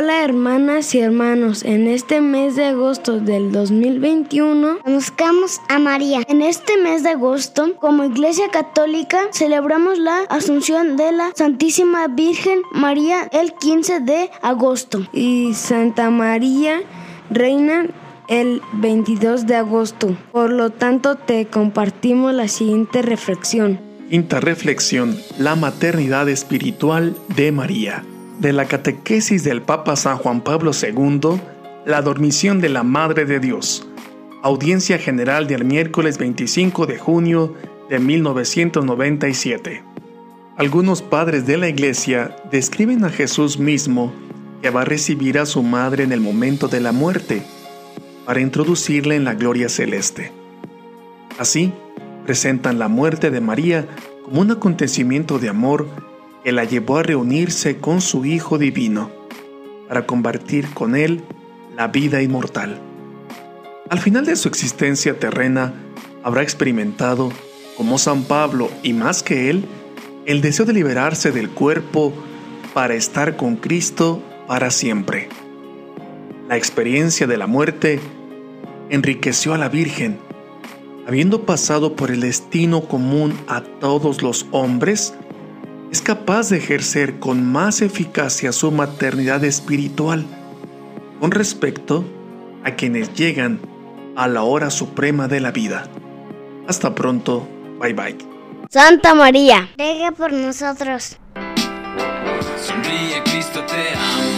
Hola hermanas y hermanos, en este mes de agosto del 2021 conozcamos a María. En este mes de agosto, como Iglesia Católica, celebramos la Asunción de la Santísima Virgen María el 15 de agosto y Santa María Reina el 22 de agosto. Por lo tanto, te compartimos la siguiente reflexión. Quinta reflexión, la maternidad espiritual de María de la catequesis del Papa San Juan Pablo II, la dormición de la Madre de Dios. Audiencia General del miércoles 25 de junio de 1997. Algunos padres de la Iglesia describen a Jesús mismo que va a recibir a su madre en el momento de la muerte para introducirle en la gloria celeste. Así, presentan la muerte de María como un acontecimiento de amor que la llevó a reunirse con su Hijo Divino para compartir con Él la vida inmortal. Al final de su existencia terrena, habrá experimentado, como San Pablo y más que él, el deseo de liberarse del cuerpo para estar con Cristo para siempre. La experiencia de la muerte enriqueció a la Virgen. Habiendo pasado por el destino común a todos los hombres, es capaz de ejercer con más eficacia su maternidad espiritual con respecto a quienes llegan a la hora suprema de la vida. Hasta pronto, bye bye. Santa María, ruega por nosotros. Sonríe, Cristo te ama.